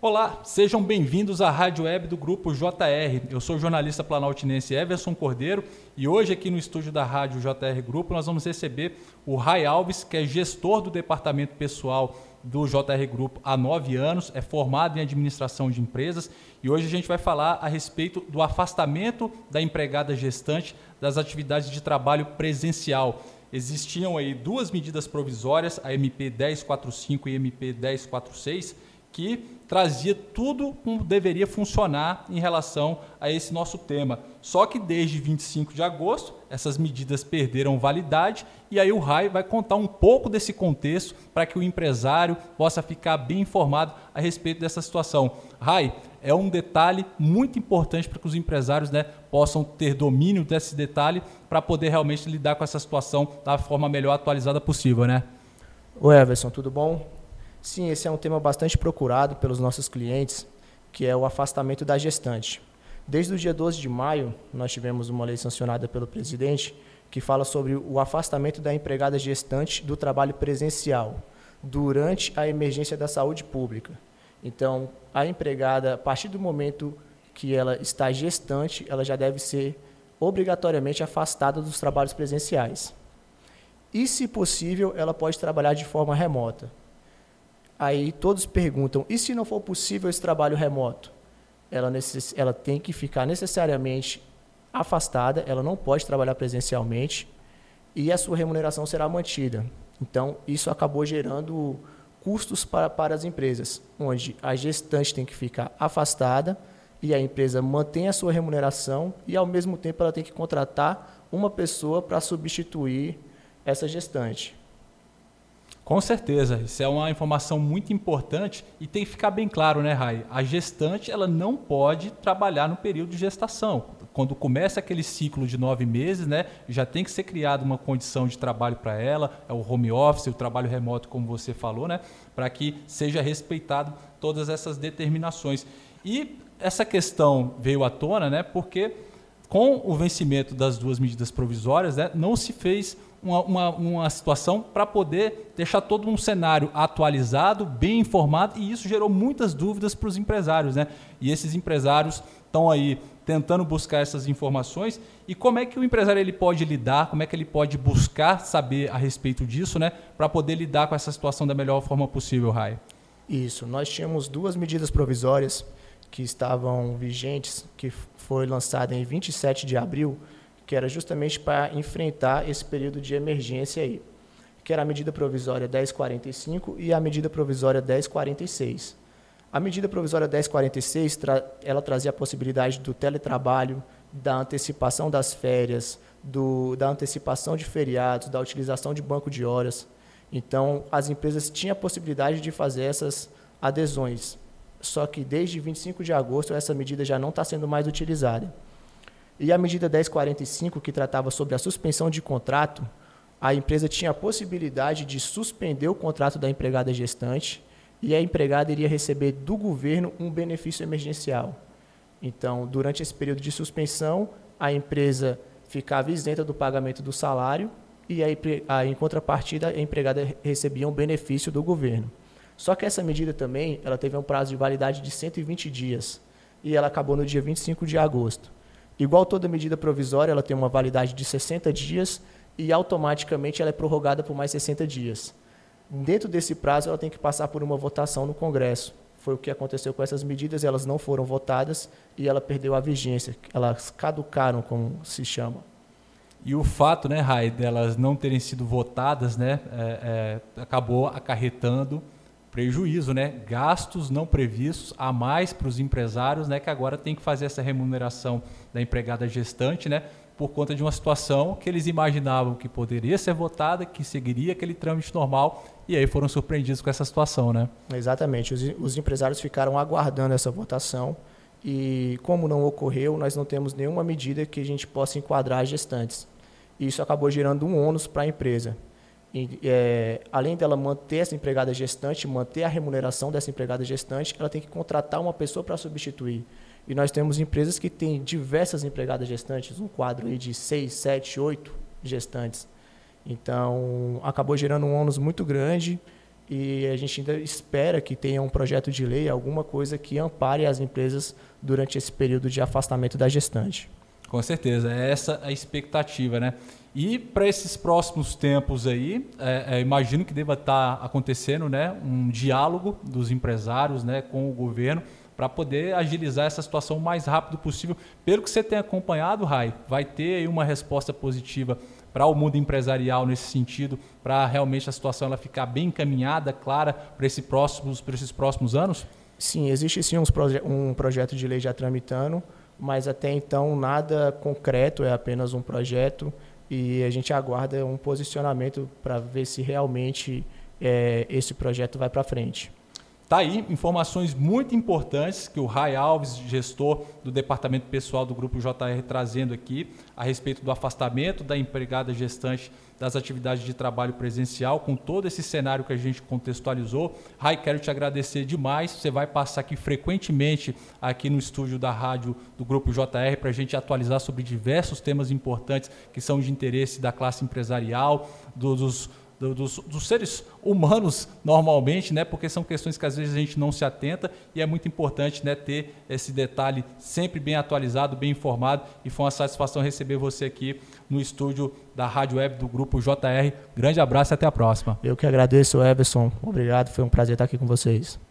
Olá, sejam bem-vindos à Rádio Web do Grupo JR. Eu sou o jornalista planaltinense Everson Cordeiro e hoje aqui no estúdio da Rádio JR Grupo nós vamos receber o Rai Alves, que é gestor do departamento pessoal do JR Grupo há nove anos, é formado em administração de empresas e hoje a gente vai falar a respeito do afastamento da empregada gestante das atividades de trabalho presencial. Existiam aí duas medidas provisórias, a MP 1045 e MP 1046 que trazia tudo como deveria funcionar em relação a esse nosso tema. Só que desde 25 de agosto, essas medidas perderam validade e aí o RAI vai contar um pouco desse contexto para que o empresário possa ficar bem informado a respeito dessa situação. RAI, é um detalhe muito importante para que os empresários né, possam ter domínio desse detalhe para poder realmente lidar com essa situação da forma melhor atualizada possível, né? Oi, Everson, tudo bom? Sim, esse é um tema bastante procurado pelos nossos clientes, que é o afastamento da gestante. Desde o dia 12 de maio, nós tivemos uma lei sancionada pelo presidente que fala sobre o afastamento da empregada gestante do trabalho presencial durante a emergência da saúde pública. Então, a empregada, a partir do momento que ela está gestante, ela já deve ser obrigatoriamente afastada dos trabalhos presenciais. E, se possível, ela pode trabalhar de forma remota. Aí todos perguntam: e se não for possível esse trabalho remoto? Ela, necess... ela tem que ficar necessariamente afastada, ela não pode trabalhar presencialmente e a sua remuneração será mantida. Então, isso acabou gerando custos para, para as empresas, onde a gestante tem que ficar afastada e a empresa mantém a sua remuneração e, ao mesmo tempo, ela tem que contratar uma pessoa para substituir essa gestante. Com certeza, isso é uma informação muito importante e tem que ficar bem claro, né, Rai? A gestante ela não pode trabalhar no período de gestação. Quando começa aquele ciclo de nove meses, né, já tem que ser criada uma condição de trabalho para ela, é o home office, o trabalho remoto, como você falou, né, para que seja respeitado todas essas determinações. E essa questão veio à tona, né, porque com o vencimento das duas medidas provisórias, né, não se fez uma, uma, uma situação para poder deixar todo um cenário atualizado, bem informado, e isso gerou muitas dúvidas para os empresários. Né? E esses empresários estão aí tentando buscar essas informações e como é que o empresário ele pode lidar, como é que ele pode buscar saber a respeito disso, né, para poder lidar com essa situação da melhor forma possível, Rai? Isso, nós tínhamos duas medidas provisórias que estavam vigentes, que foi lançada em 27 de abril, que era justamente para enfrentar esse período de emergência aí, que era a medida provisória 1045 e a medida provisória 1046. A medida provisória 1046, tra ela trazia a possibilidade do teletrabalho, da antecipação das férias, do, da antecipação de feriados, da utilização de banco de horas. Então, as empresas tinham a possibilidade de fazer essas adesões. Só que desde 25 de agosto essa medida já não está sendo mais utilizada. E a medida 1045, que tratava sobre a suspensão de contrato, a empresa tinha a possibilidade de suspender o contrato da empregada gestante e a empregada iria receber do governo um benefício emergencial. Então, durante esse período de suspensão, a empresa ficava isenta do pagamento do salário e a, em contrapartida a empregada recebia um benefício do governo. Só que essa medida também ela teve um prazo de validade de 120 dias e ela acabou no dia 25 de agosto. Igual toda medida provisória, ela tem uma validade de 60 dias e automaticamente ela é prorrogada por mais 60 dias. Dentro desse prazo, ela tem que passar por uma votação no Congresso. Foi o que aconteceu com essas medidas, elas não foram votadas e ela perdeu a vigência. Elas caducaram, como se chama. E o fato, né, Rai, delas não terem sido votadas, né, é, é, acabou acarretando prejuízo, né? Gastos não previstos a mais para os empresários, né? Que agora tem que fazer essa remuneração da empregada gestante, né? Por conta de uma situação que eles imaginavam que poderia ser votada, que seguiria aquele trâmite normal, e aí foram surpreendidos com essa situação, né? Exatamente. Os, os empresários ficaram aguardando essa votação e, como não ocorreu, nós não temos nenhuma medida que a gente possa enquadrar as gestantes. Isso acabou gerando um ônus para a empresa. É, além dela manter essa empregada gestante, manter a remuneração dessa empregada gestante, ela tem que contratar uma pessoa para substituir. E nós temos empresas que têm diversas empregadas gestantes, um quadro de seis, sete, oito gestantes. Então, acabou gerando um ônus muito grande e a gente ainda espera que tenha um projeto de lei, alguma coisa que ampare as empresas durante esse período de afastamento da gestante. Com certeza, é essa a expectativa, né? E para esses próximos tempos aí, é, é, imagino que deva estar tá acontecendo né, um diálogo dos empresários né, com o governo para poder agilizar essa situação o mais rápido possível. Pelo que você tem acompanhado, Rai, vai ter aí uma resposta positiva para o mundo empresarial nesse sentido, para realmente a situação ela ficar bem encaminhada, clara para esse próximos, esses próximos anos? Sim, existe sim proje um projeto de lei já tramitando, mas até então nada concreto, é apenas um projeto e a gente aguarda um posicionamento para ver se realmente é, esse projeto vai para frente. Tá aí informações muito importantes que o Rai Alves, gestor do departamento pessoal do grupo JR, trazendo aqui a respeito do afastamento da empregada gestante das atividades de trabalho presencial, com todo esse cenário que a gente contextualizou. Rai, quero te agradecer demais. Você vai passar aqui frequentemente aqui no estúdio da rádio do grupo JR para a gente atualizar sobre diversos temas importantes que são de interesse da classe empresarial, dos do, dos, dos, seres humanos normalmente, né? Porque são questões que às vezes a gente não se atenta e é muito importante, né? Ter esse detalhe sempre bem atualizado, bem informado e foi uma satisfação receber você aqui no estúdio da Rádio Web do Grupo JR. Grande abraço e até a próxima. Eu que agradeço, Everson. Obrigado, foi um prazer estar aqui com vocês.